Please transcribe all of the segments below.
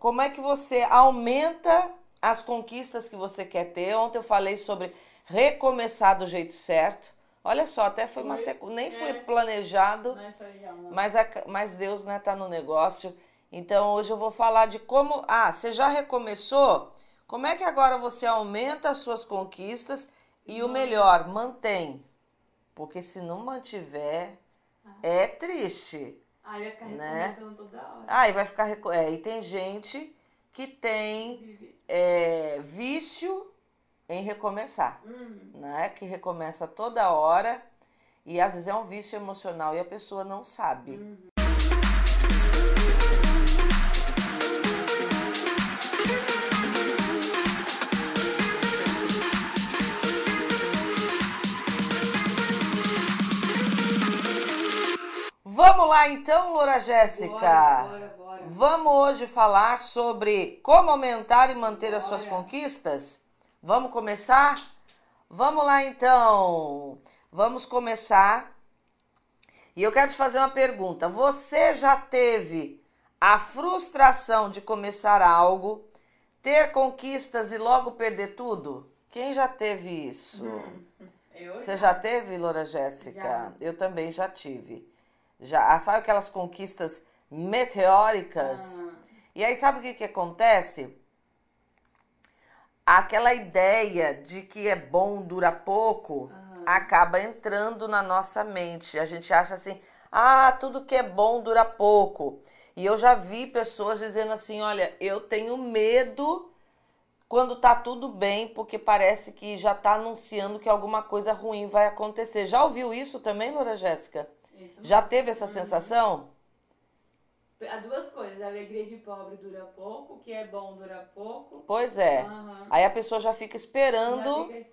como é que você aumenta as conquistas que você quer ter? Ontem eu falei sobre recomeçar do jeito certo. Olha só, até foi, uma sequ... nem foi É. planejado, Mas foi uma. mas, a... mas Deus né, tá no negócio. Então hoje eu vou falar de como. Ah, você já recomeçou? Como é que agora você aumenta as suas conquistas e o melhor, mantém? Porque se não mantiver, é triste. Aí vai ficar né? recomeçando toda hora. Aí vai ficar. É, e tem gente que tem é, vício em recomeçar, Hum, né? Que recomeça toda hora e às vezes é um vício emocional e a pessoa não sabe. Vamos lá então, Loura Jéssica. Bora, bora, bora. Vamos hoje falar sobre como aumentar e manter as suas conquistas? Vamos começar? Vamos lá então. Vamos começar. E eu quero te fazer uma pergunta. Você já teve a frustração de começar algo, ter conquistas e logo perder tudo? Quem já teve isso? Eu Você já teve, Loura Jéssica? Já. Eu também já tive. Já, ah, sabe aquelas conquistas meteóricas? Ah. E aí sabe o que que acontece? Aquela ideia de que é bom dura pouco acaba entrando na nossa mente. A gente acha assim: "Ah, tudo que é bom dura pouco". E eu já vi pessoas dizendo assim: "Olha, eu tenho medo quando tá tudo bem, porque parece que já tá anunciando que alguma coisa ruim vai acontecer". Já ouviu isso também, Loura Jéssica? Já teve essa sensação? Há duas coisas, a alegria de pobre dura pouco, o que é bom dura pouco. Pois é. Aham. Aí a pessoa já fica esperando Já fica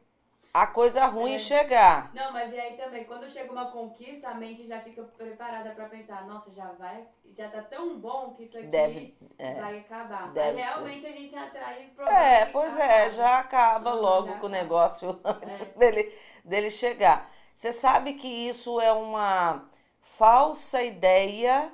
a coisa ruim É. chegar. Não, mas e aí também, quando chega uma conquista, a mente já fica preparada pra pensar, nossa, já vai, já tá tão bom que isso aqui Deve- é. vai acabar. Deve aí ser. realmente a gente atrai problemas. É, pois é, acabam. já acaba Aham, logo já com o acaba. É. negócio antes dele, dele chegar. Você sabe que isso é uma falsa ideia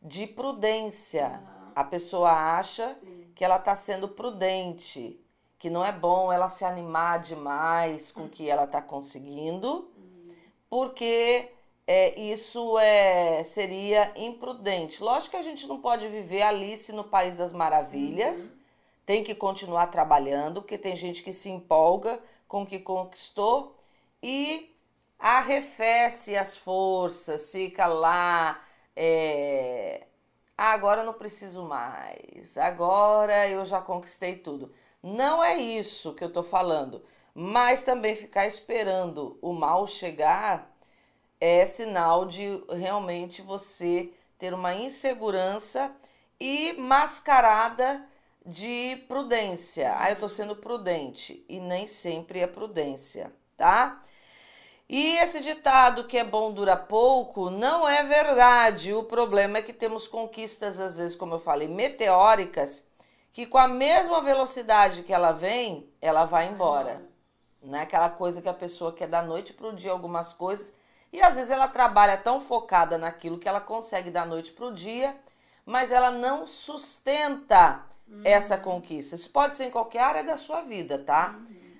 de prudência. Aham. A pessoa acha Sim. que ela está sendo prudente, que não é bom ela se animar demais com o que ela está conseguindo, porque é, isso é, seria imprudente. Lógico que a gente não pode viver Alice no País das Maravilhas, tem que continuar trabalhando, porque tem gente que se empolga com o que conquistou e arrefece as forças, fica lá. é, "Ah, agora não preciso mais, agora eu já conquistei tudo. Não é isso que eu tô falando, mas também ficar esperando o mal chegar é sinal de realmente você ter uma insegurança e mascarada de prudência. Ah, eu tô sendo prudente e nem sempre é prudência, tá? E esse ditado que é bom dura pouco não é verdade. O problema é que temos conquistas, às vezes, como eu falei, meteóricas, que com a mesma velocidade que ela vem, ela vai embora. Não é aquela coisa que a pessoa quer da noite para o dia algumas coisas. E às vezes ela trabalha tão focada naquilo que ela consegue da noite para o dia, mas ela não sustenta essa conquista. Isso pode ser em qualquer área da sua vida, tá?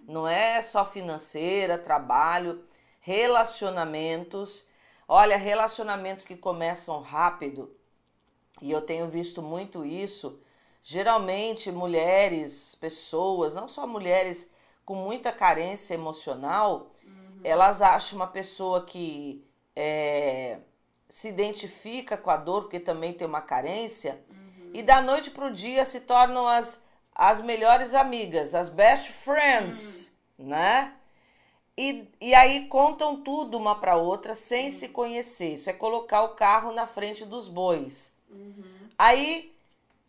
Não é só financeira, trabalho, relacionamentos. Olha, relacionamentos que começam rápido, e eu tenho visto muito isso. Geralmente, mulheres, pessoas, não só mulheres com muita carência emocional, elas acham uma pessoa que é, se identifica com a dor, porque também tem uma carência, e da noite para o dia se tornam as, as melhores amigas, as best friends, né? E, e aí contam tudo uma para outra sem se conhecer. Isso é colocar o carro na frente dos bois. Aí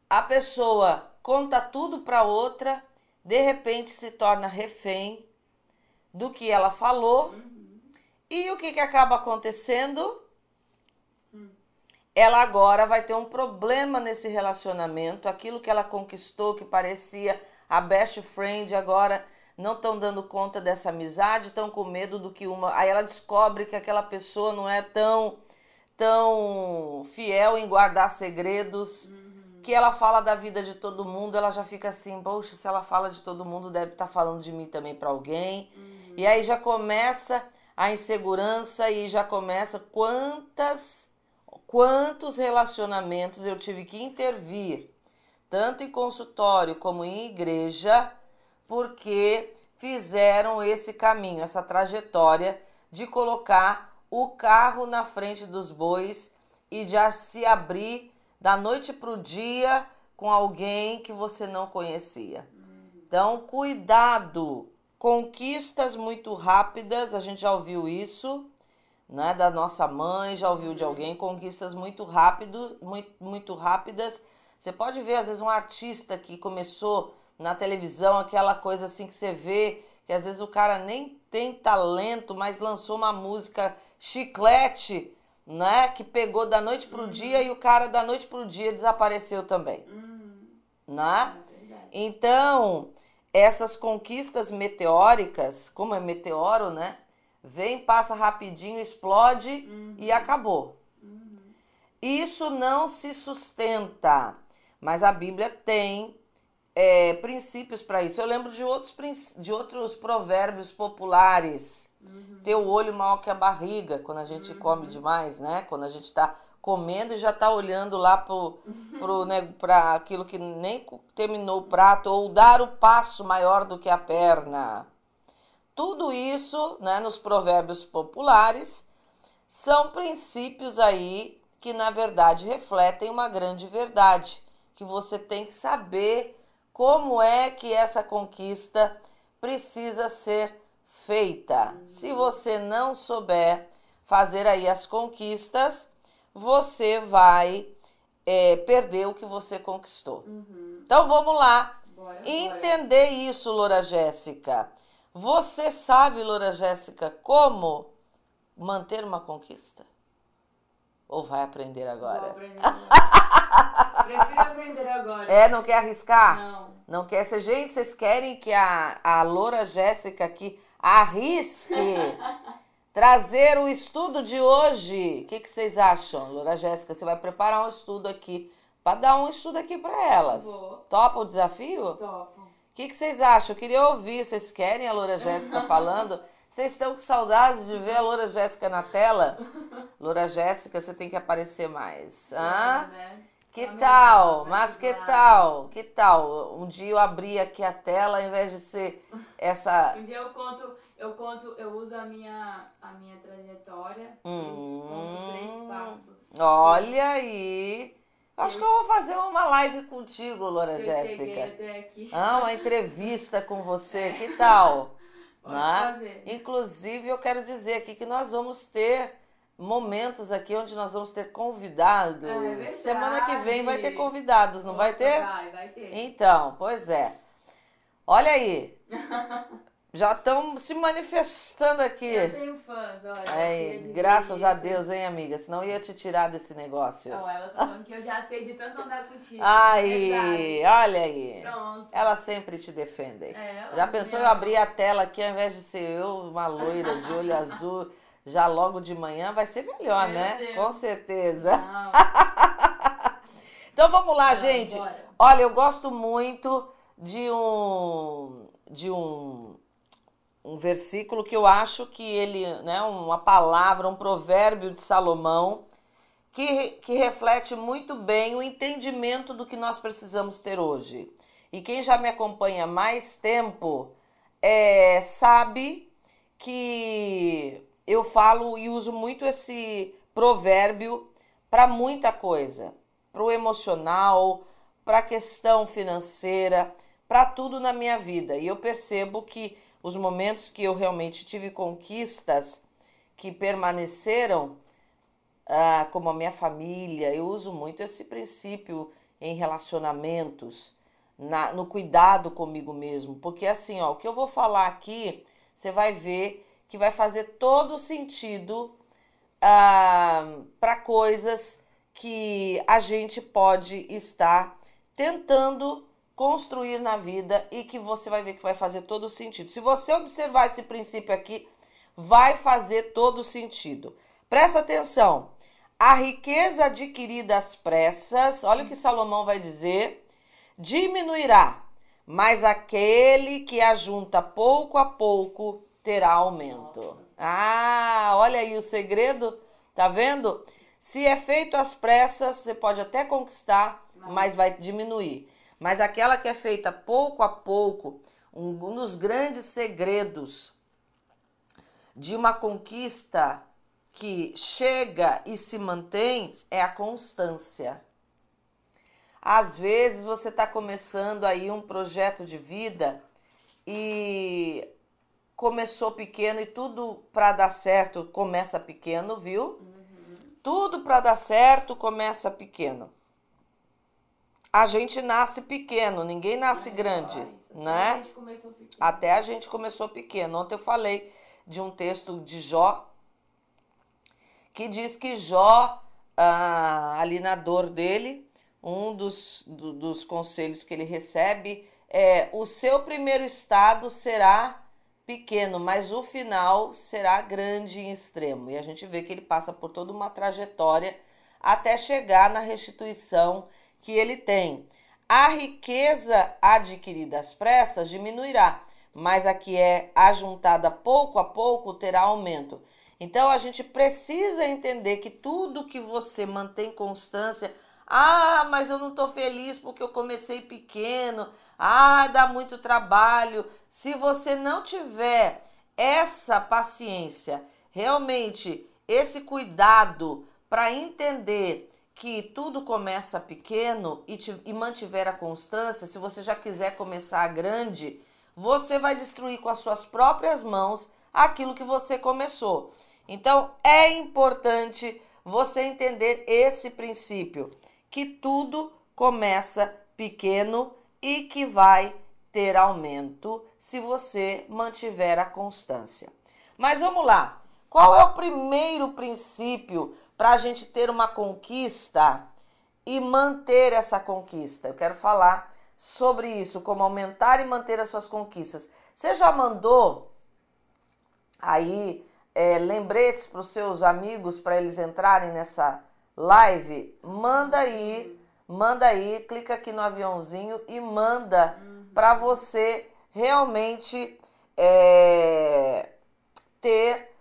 a pessoa conta tudo para outra, de repente se torna refém do que ela falou. E o que, que acaba acontecendo? Ela agora vai ter um problema nesse relacionamento. Aquilo que ela conquistou, que parecia a best friend, agora não estão dando conta dessa amizade, estão com medo do que uma. Aí ela descobre que aquela pessoa não é tão tão fiel em guardar segredos, que ela fala da vida de todo mundo, ela já fica assim, poxa, se ela fala de todo mundo, deve estar tá falando de mim também para alguém. Uhum. E aí já começa a insegurança e já começa quantas quantos relacionamentos eu tive que intervir, tanto em consultório como em igreja, porque fizeram esse caminho, essa trajetória de colocar o carro na frente dos bois e já se abrir da noite para o dia com alguém que você não conhecia. Então, cuidado. Conquistas muito rápidas, a gente já ouviu isso, né, da nossa mãe, já ouviu de alguém, conquistas muito rápido, muito, muito rápidas. Você pode ver às vezes um artista que começou na televisão, aquela coisa assim que você vê, que às vezes o cara nem tem talento, mas lançou uma música chiclete, né? Que pegou da noite pro uhum. dia e o cara da noite pro dia desapareceu também. Uhum. Né? É então, essas conquistas meteóricas, como é meteoro, né? Vem, passa rapidinho, explode uhum. e acabou. Uhum. Isso não se sustenta, mas a Bíblia tem é, princípios para isso. Eu lembro de outros, de outros provérbios populares. Uhum. Ter o olho maior que a barriga, quando a gente uhum. come demais, né? Quando a gente está comendo e já está olhando lá para né, aquilo que nem terminou o prato, ou dar o passo maior do que a perna. Tudo isso, né, nos provérbios populares, são princípios aí que na verdade refletem uma grande verdade, que você tem que saber como é que essa conquista precisa ser feita. Se você não souber fazer aí as conquistas, você vai é, perder o que você conquistou. Uhum. Então vamos lá. Bora, Entender bora. isso, Loura Jéssica. Você sabe, Loura Jéssica, como manter uma conquista? Ou vai aprender agora? Vou aprender agora. Prefiro aprender agora. É, não quer arriscar? Não. Não quer ser. Gente, vocês querem que a, a Loura Jéssica aqui arrisque trazer o estudo de hoje? O que, que vocês acham, Loura Jéssica? Você vai preparar um estudo aqui para dar um estudo aqui para elas. Vou. Topa o desafio? Topo. O que, que vocês acham? Eu queria ouvir. Vocês querem a Loura Jéssica falando? Vocês estão com saudades de ver a Loura Jéssica na tela? Loura Jéssica, você tem que aparecer mais. Hã? né? Que tal? Mas que tal? Que tal? Um dia eu abri aqui a tela ao invés de ser essa. Um dia eu conto, eu conto, eu uso a minha, a minha trajetória. Hum, conto três passos. Olha aí. Acho que eu vou fazer uma live contigo, Loura eu Jéssica. Até aqui. Ah, uma entrevista com você. Que tal? Pode né? fazer. Inclusive, eu quero dizer aqui que nós vamos ter momentos aqui onde nós vamos ter convidados. É Semana que vem vai ter convidados, não Opa, vai ter? Vai, vai ter. Então, pois é. Olha aí. Já estão se manifestando aqui. Eu tenho fãs, olha. É, graças isso. a Deus, hein, amiga? Senão ia te tirar desse negócio. Não, ela tá falando que eu já sei de tanto andar contigo. Aí, olha aí. Pronto. Elas sempre te defendem. É, já pensou eu abrir a tela aqui ao invés de ser eu, uma loira de olho azul, já logo de manhã? Vai ser melhor, Meu né? Deus. Com certeza. Então vamos lá, Não, gente. bora. Olha, eu gosto muito de um de um um versículo que eu acho que ele, né, uma palavra, um provérbio de Salomão que, que reflete muito bem o entendimento do que nós precisamos ter hoje. E quem já me acompanha mais tempo é, sabe que eu falo e uso muito esse provérbio para muita coisa, para o emocional, para a questão financeira, para tudo na minha vida. E eu percebo que os momentos que eu realmente tive conquistas que permaneceram, ah, como a minha família, eu uso muito esse princípio em relacionamentos, na, no cuidado comigo mesmo, porque assim, ó, o que eu vou falar aqui, você vai ver que vai fazer todo sentido ah, para coisas que a gente pode estar tentando construir na vida e que você vai ver que vai fazer todo sentido. Se você observar esse princípio aqui, vai fazer todo sentido. Presta atenção. A riqueza adquirida às pressas, olha o que Salomão vai dizer, diminuirá, mas aquele que ajunta pouco a pouco terá aumento. Ah, olha aí o segredo, tá vendo? Se é feito às pressas, você pode até conquistar, mas vai diminuir. Mas aquela que é feita pouco a pouco, um dos grandes segredos de uma conquista que chega e se mantém é a constância. Às vezes você está começando aí um projeto de vida e começou pequeno e tudo para dar certo começa pequeno, viu? Tudo para dar certo começa pequeno. A gente nasce pequeno, ninguém nasce grande, Olha isso. né? A. Até a gente começou pequeno. Ontem eu falei de um texto de Jó que diz que Jó, ah, ali na dor dele, um dos, do- dos conselhos que ele recebe é: o seu primeiro estado será pequeno, mas o final será grande em extremo. E a gente vê que ele passa por toda uma trajetória até chegar na restituição que ele tem. A riqueza adquirida às pressas diminuirá, mas a que é ajuntada pouco a pouco terá aumento. Então a gente precisa entender que tudo que você mantém constância, ah, mas eu não estou feliz porque eu comecei pequeno, ah, dá muito trabalho. Se você não tiver essa paciência, realmente esse cuidado para entender que tudo começa pequeno e, te- e mantiver a constância, se você já quiser começar grande, você vai destruir com as suas próprias mãos aquilo que você começou. Então é importante você entender esse princípio, que tudo começa pequeno e que vai ter aumento se você mantiver a constância. Mas vamos lá. Qual é o primeiro princípio para a gente ter uma conquista e manter essa conquista? Eu quero falar sobre isso, como aumentar e manter as suas conquistas. Você já mandou aí é, lembretes para os seus amigos para eles entrarem nessa live? Manda aí, manda aí, clica aqui no aviãozinho e manda para você realmente é, ter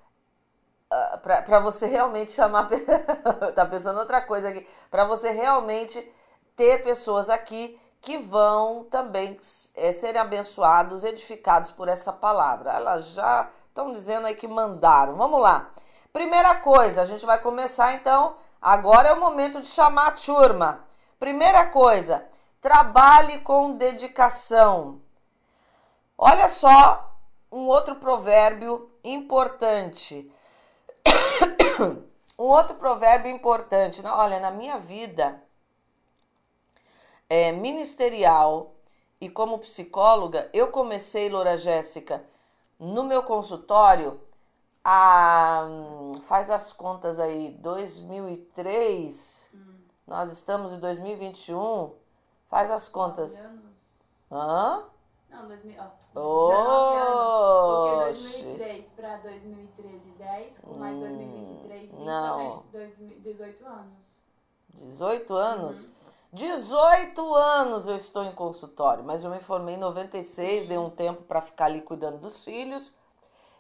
para você realmente chamar tá pensando outra coisa aqui. Para você realmente ter pessoas aqui que vão também é, serem abençoados edificados por essa palavra. Elas já estão dizendo aí que mandaram. Vamos lá. Primeira coisa a gente vai começar então. Agora é o momento de chamar a turma primeira coisa trabalhe com dedicação. Olha só um outro provérbio importante. Um outro provérbio importante, olha, na minha vida é, ministerial e como psicóloga, eu comecei, Loura Jéssica, no meu consultório, a, faz as contas aí, 2003, nós estamos em 2021, faz as contas. Anos? Hã? Não, 2000, ó, 19 anos. Porque 2003 para 2013, 10, com mais 2023, 20, não. só fez 2000 18 anos. 18 anos? 18 anos eu estou em consultório, mas eu me formei em 96, dei um tempo para ficar ali cuidando dos filhos.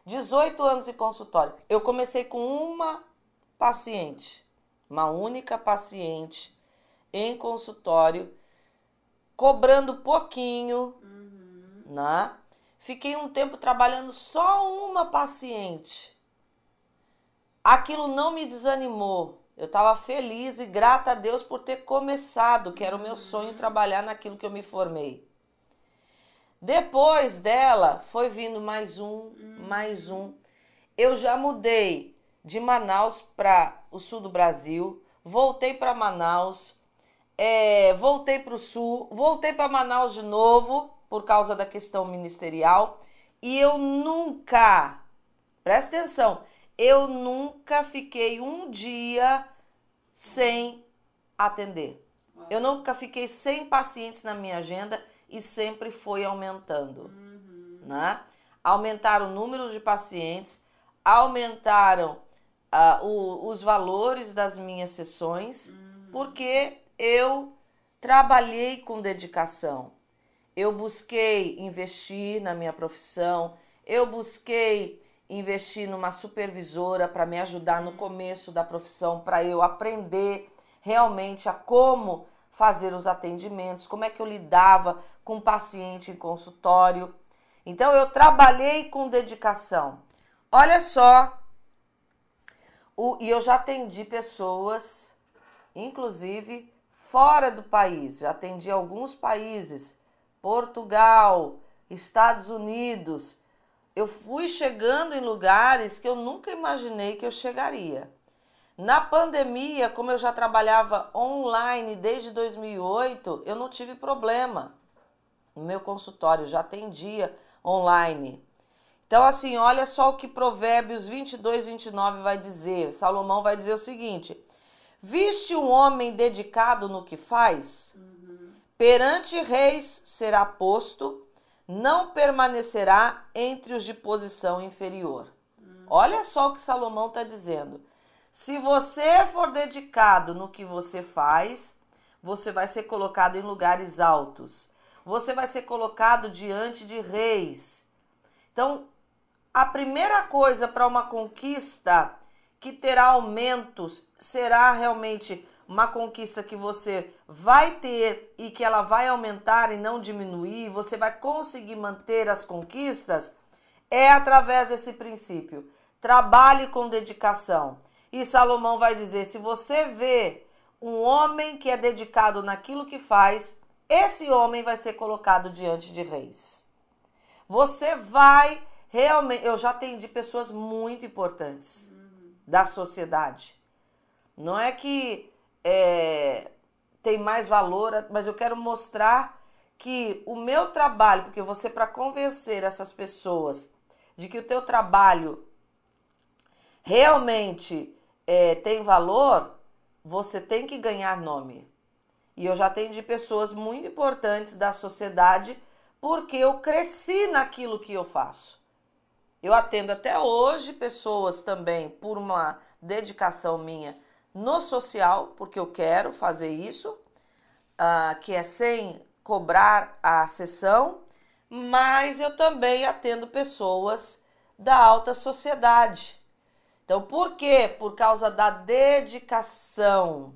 18 anos em consultório. Eu comecei com uma paciente, uma única paciente em consultório, cobrando pouquinho, né? Fiquei um tempo trabalhando só uma paciente. Aquilo não me desanimou. Eu estava feliz e grata a Deus por ter começado, que era o meu sonho trabalhar naquilo que eu me formei. Depois dela, foi vindo mais um, mais um. Eu já mudei de Manaus para o sul do Brasil, voltei para Manaus, é, voltei para o sul, voltei para Manaus de novo por causa da questão ministerial. E eu nunca, presta atenção, eu nunca fiquei um dia sem atender. Eu nunca fiquei sem pacientes na minha agenda e sempre foi aumentando, né? Aumentaram o número de pacientes, aumentaram uh, o, os valores das minhas sessões, uhum. porque eu trabalhei com dedicação. Eu busquei investir na minha profissão, eu busquei investir numa supervisora para me ajudar no começo da profissão, para eu aprender realmente a como fazer os atendimentos, como é que eu lidava com o paciente em consultório. Então eu trabalhei com dedicação. Olha só, o, e eu já atendi pessoas, inclusive fora do país, já atendi alguns países, Portugal, Estados Unidos, eu fui chegando em lugares que eu nunca imaginei que eu chegaria. Na pandemia, como eu já trabalhava online desde 2008, eu não tive problema. No meu consultório já atendia online. Então, assim, olha só o que Provérbios 22, 29 vai dizer. Salomão vai dizer o seguinte: Viste um homem dedicado no que faz? Uhum. Perante reis será posto não permanecerá entre os de posição inferior. Hum. Olha só o que Salomão está dizendo. Se você for dedicado no que você faz, você vai ser colocado em lugares altos. Você vai ser colocado diante de reis. Então, a primeira coisa para uma conquista que terá aumentos será realmente uma conquista que você vai ter e que ela vai aumentar e não diminuir, você vai conseguir manter as conquistas, é através desse princípio. Trabalhe com dedicação. E Salomão vai dizer: se você vê um homem que é dedicado naquilo que faz, esse homem vai ser colocado diante de reis. Você vai realmente. Eu já atendi pessoas muito importantes uhum. da sociedade. Não é que é, tem mais valor, mas eu quero mostrar que o meu trabalho, porque você para convencer essas pessoas de que o teu trabalho realmente é, tem valor, você tem que ganhar nome. E eu já de pessoas muito importantes da sociedade porque eu cresci naquilo que eu faço. Eu atendo até hoje pessoas também por uma dedicação minha no social, porque eu quero fazer isso, uh, que é sem cobrar a sessão, mas eu também atendo pessoas da alta sociedade. Então, por quê? Por causa da dedicação.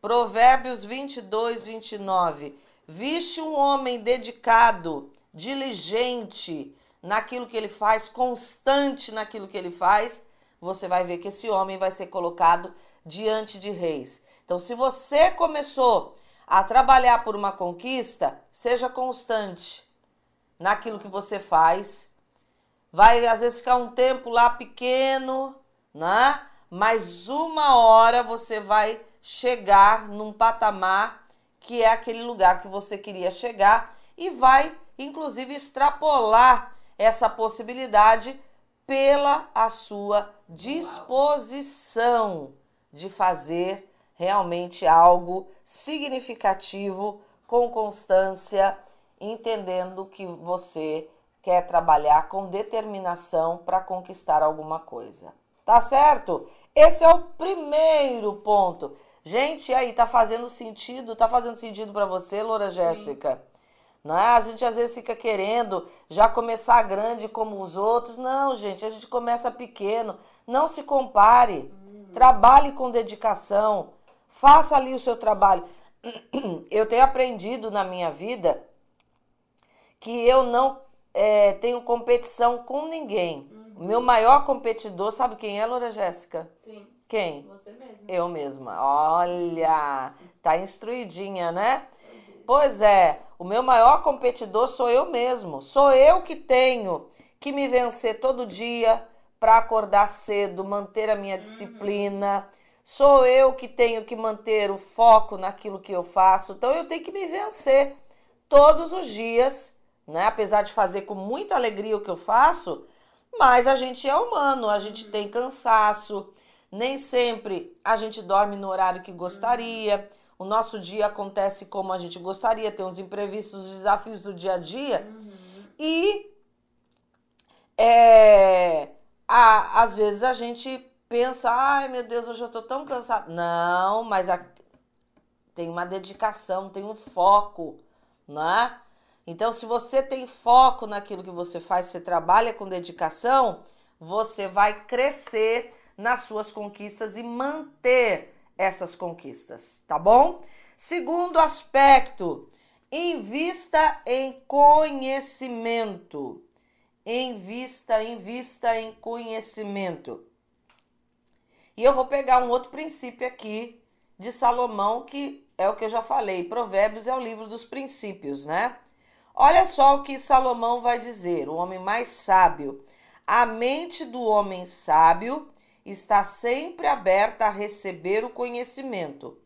Provérbios 22, 29. Viste um homem dedicado, diligente naquilo que ele faz, constante naquilo que ele faz, você vai ver que esse homem vai ser colocado diante de reis. Então, se você começou a trabalhar por uma conquista, seja constante naquilo que você faz. Vai às vezes ficar um tempo lá pequeno, né? Mas uma hora você vai chegar num patamar que é aquele lugar que você queria chegar e vai inclusive extrapolar essa possibilidade pela a sua disposição de fazer realmente algo significativo com constância, entendendo que você quer trabalhar com determinação para conquistar alguma coisa. Tá certo? Esse é o primeiro ponto. Gente, aí tá fazendo sentido? Tá fazendo sentido para você, Loura Jéssica? Não é? A gente às vezes fica querendo já começar grande como os outros. Não, gente, a gente começa pequeno. Não se compare. Trabalhe com dedicação. Faça ali o seu trabalho. Eu tenho aprendido na minha vida que eu não é, tenho competição com ninguém. Uhum. Meu maior competidor, sabe quem é, Loura Jéssica? Sim. Quem? Você mesma. Eu mesma. Olha, tá instruidinha, né? Pois é, o meu maior competidor sou eu mesmo. Sou eu que tenho que me vencer todo dia, para acordar cedo, manter a minha disciplina. Sou eu que tenho que manter o foco naquilo que eu faço. Então eu tenho que me vencer todos os dias, né? Apesar de fazer com muita alegria o que eu faço, mas a gente é humano, a gente tem cansaço, nem sempre a gente dorme no horário que gostaria. O nosso dia acontece como a gente gostaria, tem os imprevistos, os desafios do dia a dia. Uhum. E é, a, às vezes a gente pensa, ai meu Deus, hoje eu tô tão cansado. Não, mas a... tem uma dedicação, tem um foco, né? Então, se você tem foco naquilo que você faz, você trabalha com dedicação, você vai crescer nas suas conquistas e manter essas conquistas, tá bom? Segundo aspecto, invista em conhecimento. Invista, invista em conhecimento. E eu vou pegar um outro princípio aqui de Salomão, que é o que eu já falei. Provérbios é o livro dos princípios, né? Olha só o que Salomão vai dizer, o homem mais sábio. A mente do homem sábio está sempre aberta a receber o conhecimento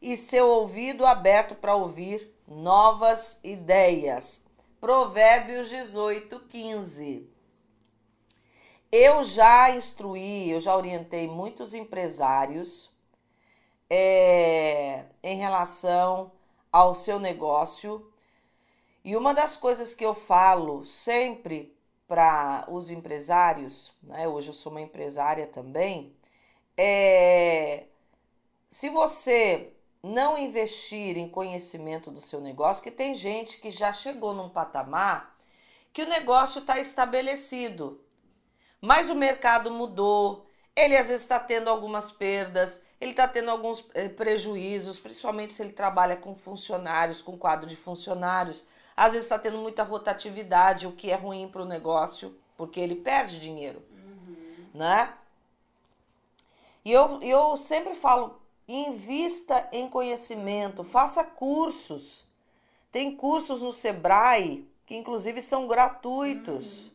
e seu ouvido aberto para ouvir novas ideias. Provérbios 18, 15. Eu já instruí, eu já orientei muitos empresários é, em relação ao seu negócio. E uma das coisas que eu falo sempre para os empresários, né? Hoje eu sou uma empresária também. É, se você não investir em conhecimento do seu negócio, que tem gente que já chegou num patamar que o negócio está estabelecido, mas o mercado mudou, ele às vezes está tendo algumas perdas, ele está tendo alguns eh, prejuízos, principalmente se ele trabalha com funcionários, com quadro de funcionários às vezes está tendo muita rotatividade, o que é ruim para o negócio, porque ele perde dinheiro, uhum. né? E eu, eu sempre falo, invista em conhecimento, faça cursos. Tem cursos no Sebrae que inclusive são gratuitos, uhum.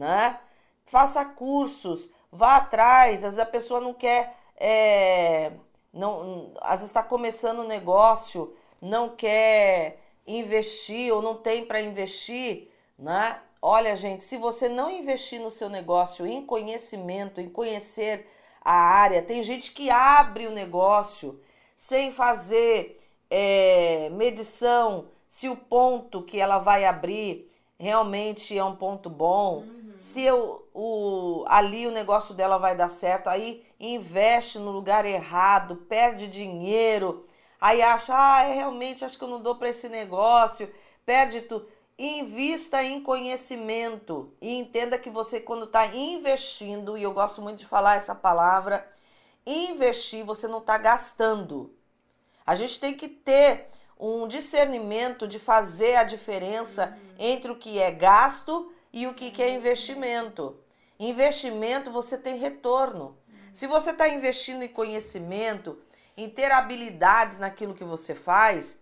né? Faça cursos, vá atrás. Às vezes a pessoa não quer, é, não, às vezes está começando um negócio, não quer investir ou não tem para investir, né? Olha, gente, se você não investir no seu negócio em conhecimento, em conhecer a área, tem gente que abre o negócio sem fazer é, medição se o ponto que ela vai abrir realmente é um ponto bom, uhum. se eu, o, ali o negócio dela vai dar certo, aí investe no lugar errado, perde dinheiro aí acha, ah, é, realmente acho que eu não dou para esse negócio, perde tudo. Invista em conhecimento e entenda que você, quando está investindo, e eu gosto muito de falar essa palavra, investir, você não está gastando. A gente tem que ter um discernimento de fazer a diferença uhum. entre o que é gasto e o que, que é investimento. Investimento você tem retorno. Se você está investindo em conhecimento, em ter habilidades naquilo que você faz.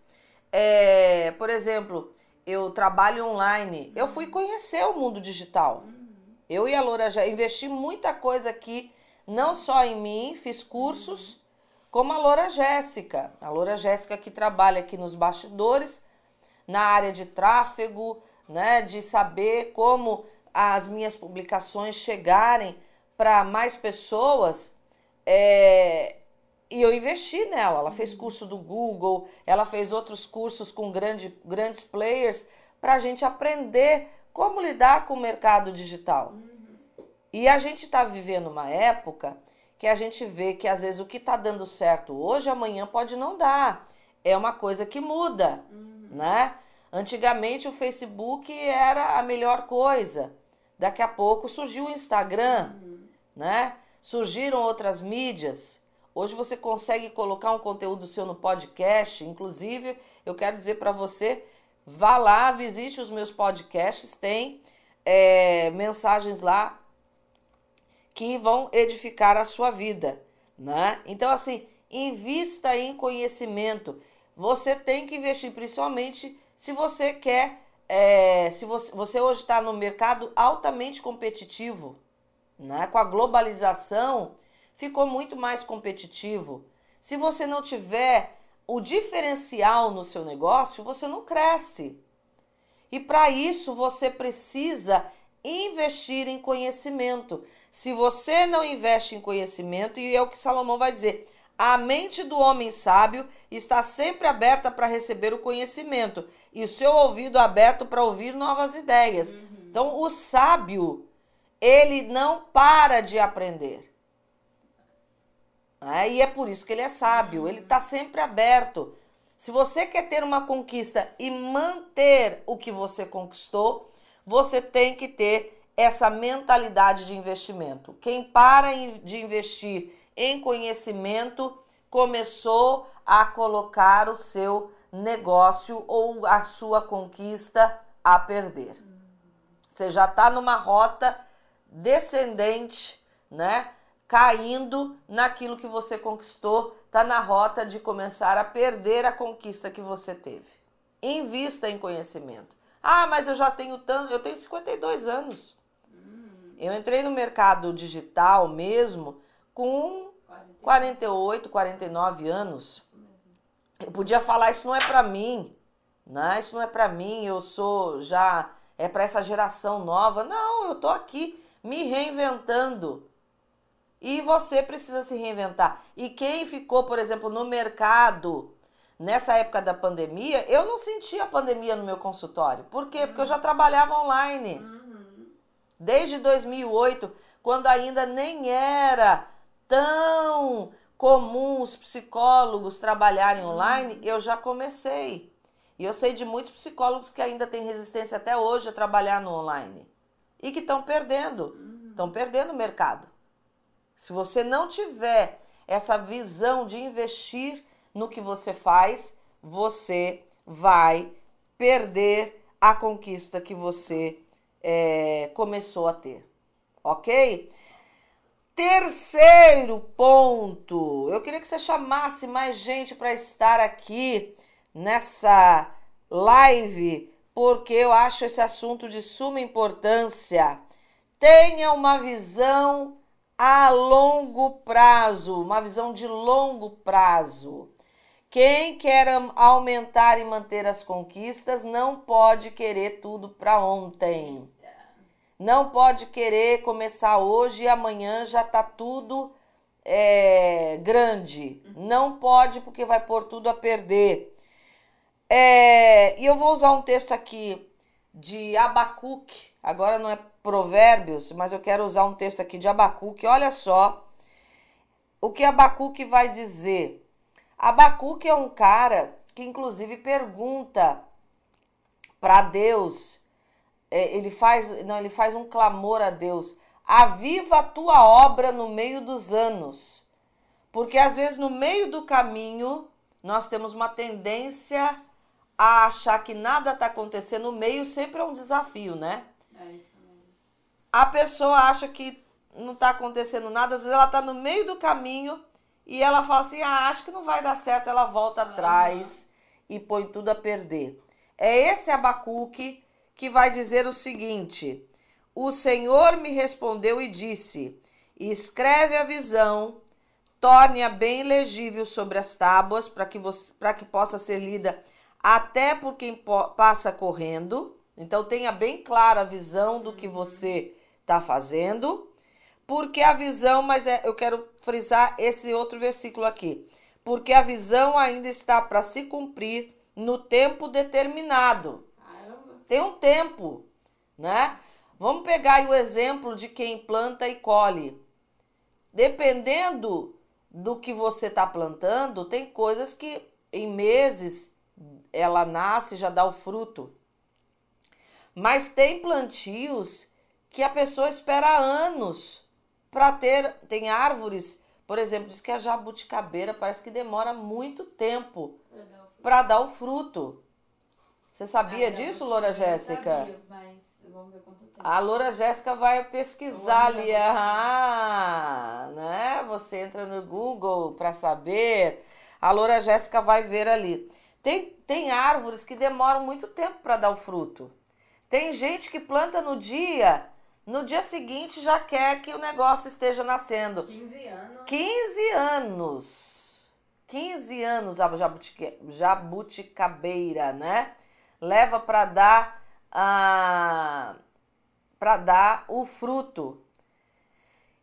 É, por exemplo, eu trabalho online, eu fui conhecer o mundo digital. Eu e a Loura já investi muita coisa aqui, não só em mim, fiz cursos, como a Loura Jéssica. A Loura Jéssica que trabalha aqui nos bastidores, na área de tráfego, né, de saber como as minhas publicações chegarem para mais pessoas. É, e eu investi nela. Ela fez curso do Google, ela fez outros cursos com grande, grandes players para a gente aprender como lidar com o mercado digital. Uhum. E a gente está vivendo uma época que a gente vê que às vezes o que está dando certo hoje, amanhã pode não dar. É uma coisa que muda, uhum. né? Antigamente o Facebook era a melhor coisa. Daqui a pouco surgiu o Instagram, uhum. né? Surgiram outras mídias. Hoje você consegue colocar um conteúdo seu no podcast. Inclusive, eu quero dizer para você, vá lá, visite os meus podcasts, tem é, mensagens lá que vão edificar a sua vida, né? Então, assim, invista em conhecimento. Você tem que investir, principalmente se você quer, é, se você, você hoje está no mercado altamente competitivo, né? Com a globalização, ficou muito mais competitivo. Se você não tiver o diferencial no seu negócio, você não cresce. E para isso você precisa investir em conhecimento. Se você não investe em conhecimento, e é o que Salomão vai dizer, a mente do homem sábio está sempre aberta para receber o conhecimento e o seu ouvido aberto para ouvir novas ideias. Uhum. Então, o sábio, ele não para de aprender. Né? E é por isso que ele é sábio, ele está sempre aberto. Se você quer ter uma conquista e manter o que você conquistou, você tem que ter essa mentalidade de investimento. Quem para de investir em conhecimento começou a colocar o seu negócio ou a sua conquista a perder. Você já está numa rota descendente, né? Caindo naquilo que você conquistou, está na rota de começar a perder a conquista que você teve. Invista em conhecimento. Ah, mas eu já tenho tanto, eu tenho 52 anos. Eu entrei no mercado digital mesmo com 48, 49 anos. Eu podia falar isso não é para mim, né? Isso não é para mim, eu sou já é para essa geração nova. Não, eu tô aqui me reinventando. E você precisa se reinventar. E quem ficou, por exemplo, no mercado nessa época da pandemia, eu não sentia a pandemia no meu consultório. Por quê? Porque eu já trabalhava online. Desde 2008, quando ainda nem era tão comum os psicólogos trabalharem online, eu já comecei. E eu sei de muitos psicólogos que ainda têm resistência até hoje a trabalhar no online e que estão perdendo, estão perdendo o mercado. Se você não tiver essa visão de investir no que você faz, você vai perder a conquista que você é, começou a ter, ok? Terceiro ponto, eu queria que você chamasse mais gente para estar aqui nessa live, porque eu acho esse assunto de suma importância. Tenha uma visão a longo prazo, uma visão de longo prazo. Quem quer aumentar e manter as conquistas não pode querer tudo para ontem. Não pode querer começar hoje e amanhã já tá tudo é, grande. Não pode porque vai pôr tudo a perder. É, e eu vou usar um texto aqui de Abacuque. Agora não é Provérbios, mas eu quero usar um texto aqui de Abacuque. Olha só o que Abacuque vai dizer. Abacuque é um cara que inclusive pergunta para Deus, é, ele faz, não, ele faz um clamor a Deus: "Aviva a tua obra no meio dos anos". Porque às vezes no meio do caminho nós temos uma tendência a achar que nada está acontecendo no meio, sempre é um desafio, né? A pessoa acha que não está acontecendo nada, às vezes ela está no meio do caminho e ela fala assim: ah, acho que não vai dar certo, ela volta atrás e põe tudo a perder. É esse Abacuque que vai dizer o seguinte: O Senhor me respondeu e disse: Escreve a visão, torne-a bem legível sobre as tábuas, para que, você, que possa ser lida até por quem passa correndo. Então, tenha bem clara a visão do que você está fazendo porque a visão, mas é, eu quero frisar esse outro versículo aqui. Porque a visão ainda está para se cumprir no tempo determinado. Tem um tempo, né? Vamos pegar aí o exemplo de quem planta e colhe. Dependendo do que você está plantando, tem coisas que em meses ela nasce, já dá o fruto. Mas tem plantios que a pessoa espera anos para ter. Tem árvores, por exemplo, diz que a jabuticabeira parece que demora muito tempo para dar o fruto. Você sabia ah, disso, Loura Jéssica? Sabia, mas vamos ver quanto tempo. A Loura Jéssica vai pesquisar ali. Ah, né? Você entra no Google para saber. A Loura Jéssica vai ver ali. Tem, tem árvores que demoram muito tempo para dar o fruto. Tem gente que planta no dia no dia seguinte já quer que o negócio esteja nascendo. 15 anos. 15 anos. 15 anos a jabutica, jabuticabeira, né? Leva para dar a para dar o fruto.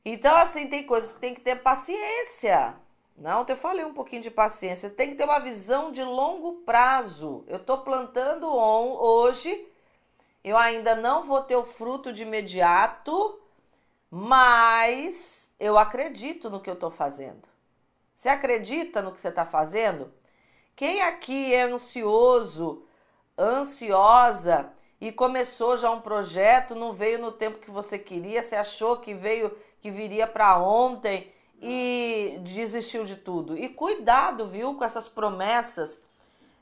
Então assim, tem coisas que tem que ter paciência. Não, eu falei um pouquinho de paciência. Tem que ter uma visão de longo prazo. Eu estou plantando on, hoje eu ainda não vou ter o fruto de imediato, mas eu acredito no que eu estou fazendo. Você acredita no que você está fazendo? Quem aqui é ansioso, ansiosa e começou já um projeto, não veio no tempo que você queria, você achou que veio, que viria para ontem e desistiu de tudo. E cuidado, viu, com essas promessas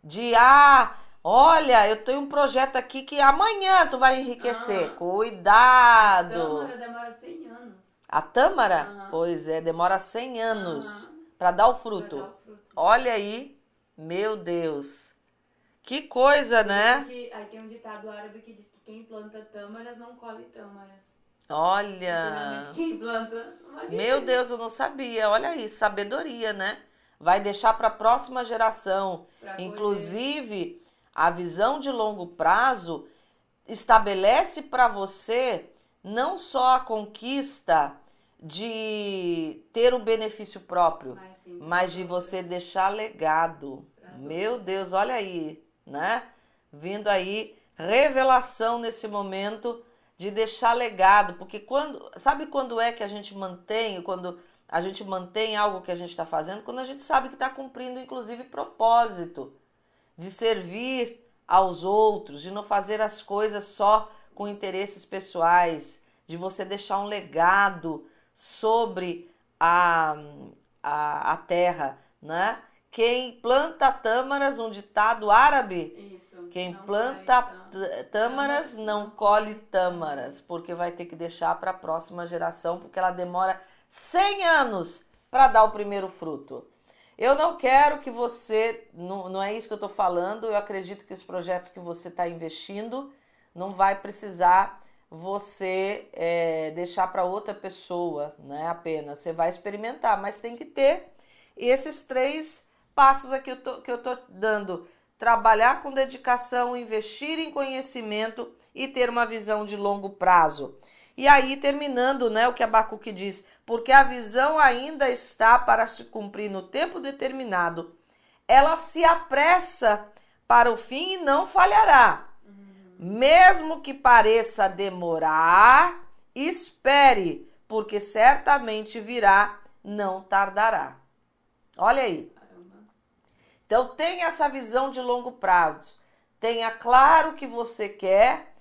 de ah, olha, eu tenho um projeto aqui que amanhã tu vai enriquecer. Ah. Cuidado. Tâmara demora 100 anos A tâmara? Aham. Pois é, demora 100 anos Aham. para dar o pra fruto. dar o fruto. Olha aí, meu Deus. Que coisa, né? Que- aí tem um ditado árabe que diz que quem planta tâmaras não colhe tâmaras. Olha. Quem planta. Meu. Deus, eu não sabia. Olha aí, sabedoria, né? Vai deixar para a próxima geração. Pra. Inclusive, a visão de longo prazo estabelece para você não só a conquista de ter um benefício próprio, Mas sim, mas de você deixar legado. Meu Deus, olha aí, né? Vindo aí revelação nesse momento de deixar legado, porque quando, sabe quando é que a gente mantém, quando a gente mantém algo que a gente está fazendo, quando a gente sabe que está cumprindo, inclusive, propósito de servir aos outros, de não fazer as coisas só com interesses pessoais, de você deixar um legado sobre a, a, a terra, né? Quem planta tâmaras, um ditado árabe, Isso. quem planta tâmaras não colhe tâmaras, porque vai ter que deixar para a próxima geração, porque ela demora 100 anos para dar o primeiro fruto. Eu não quero que você, não, não é isso que eu estou falando, eu acredito que os projetos que você está investindo não vai precisar você é, deixar para outra pessoa, né? Apenas você vai experimentar, mas tem que ter esses três passos aqui que eu tô dando: trabalhar com dedicação, investir em conhecimento e ter uma visão de longo prazo. E aí, terminando, né, o que Abacuque diz, porque a visão ainda está para se cumprir no tempo determinado. Ela se apressa para o fim e não falhará. Mesmo que pareça demorar, espere, porque certamente virá, não tardará. Olha aí. Então tenha essa visão de longo prazo. Tenha claro o que você quer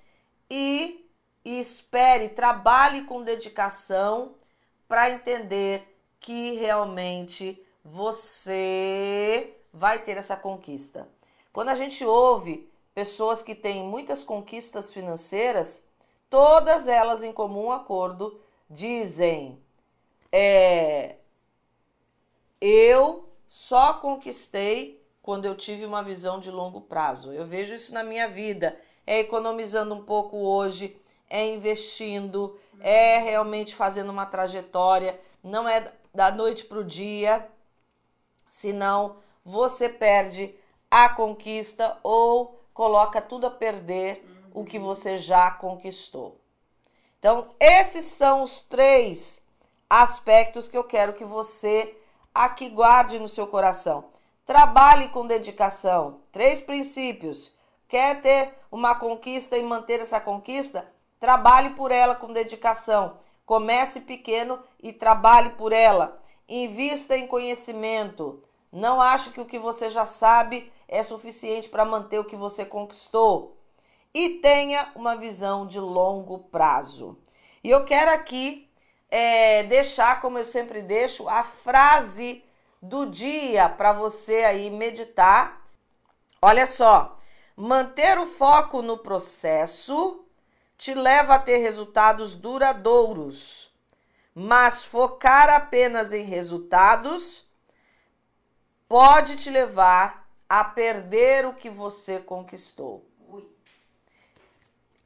e, e espere, trabalhe com dedicação para entender que realmente você vai ter essa conquista. Quando a gente ouve pessoas que têm muitas conquistas financeiras, todas elas em comum acordo dizem: é, eu só conquistei quando eu tive uma visão de longo prazo. Eu vejo isso na minha vida. É economizando um pouco hoje, é investindo, é realmente fazendo uma trajetória. Não é da noite para o dia, senão você perde a conquista ou coloca tudo a perder o que você já conquistou. Então, esses são os três aspectos que eu quero que você aqui guarde no seu coração. Trabalhe com dedicação. Três princípios. Quer ter uma conquista e manter essa conquista? Trabalhe por ela com dedicação. Comece pequeno e trabalhe por ela. Invista em conhecimento. Não ache que o que você já sabe é suficiente para manter o que você conquistou. E tenha uma visão de longo prazo. E eu quero aqui é, deixar, como eu sempre deixo, a frase do dia para você aí meditar. Olha só, manter o foco no processo te leva a ter resultados duradouros, mas focar apenas em resultados pode te levar a perder o que você conquistou. Ui.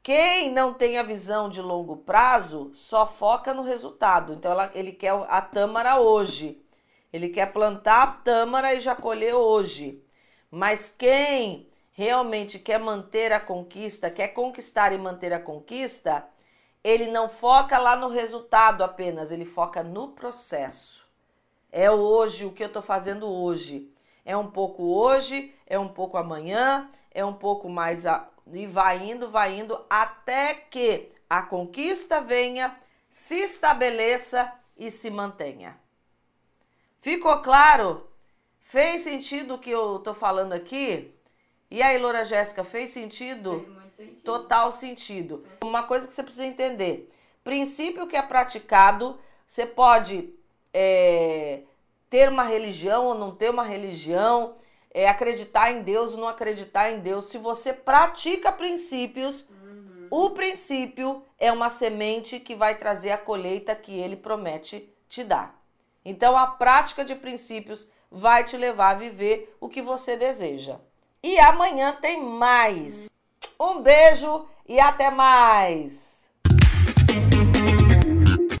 Quem não tem a visão de longo prazo só foca no resultado. Então ela- ele quer a tâmara hoje. Ele quer plantar a tâmara e já colher hoje. Mas quem realmente quer manter a conquista, quer conquistar e manter a conquista, ele não foca lá no resultado apenas, ele foca no processo. É hoje o que eu estou fazendo hoje. É um pouco hoje, é um pouco amanhã, é um pouco mais. A... E vai indo, vai indo, até que a conquista venha, se estabeleça e se mantenha. Ficou claro? Fez sentido o que eu tô falando aqui? E aí, Loura Jéssica, fez sentido? Fez muito sentido. Total sentido. Uma coisa que você precisa entender: princípio que é praticado, você pode é, ter uma religião ou não ter uma religião, é, acreditar em Deus ou não acreditar em Deus. Se você pratica princípios, Uhum. o princípio é uma semente que vai trazer a colheita que ele promete te dar. Então, a prática de princípios vai te levar a viver o que você deseja. E amanhã tem mais. Um beijo e até mais!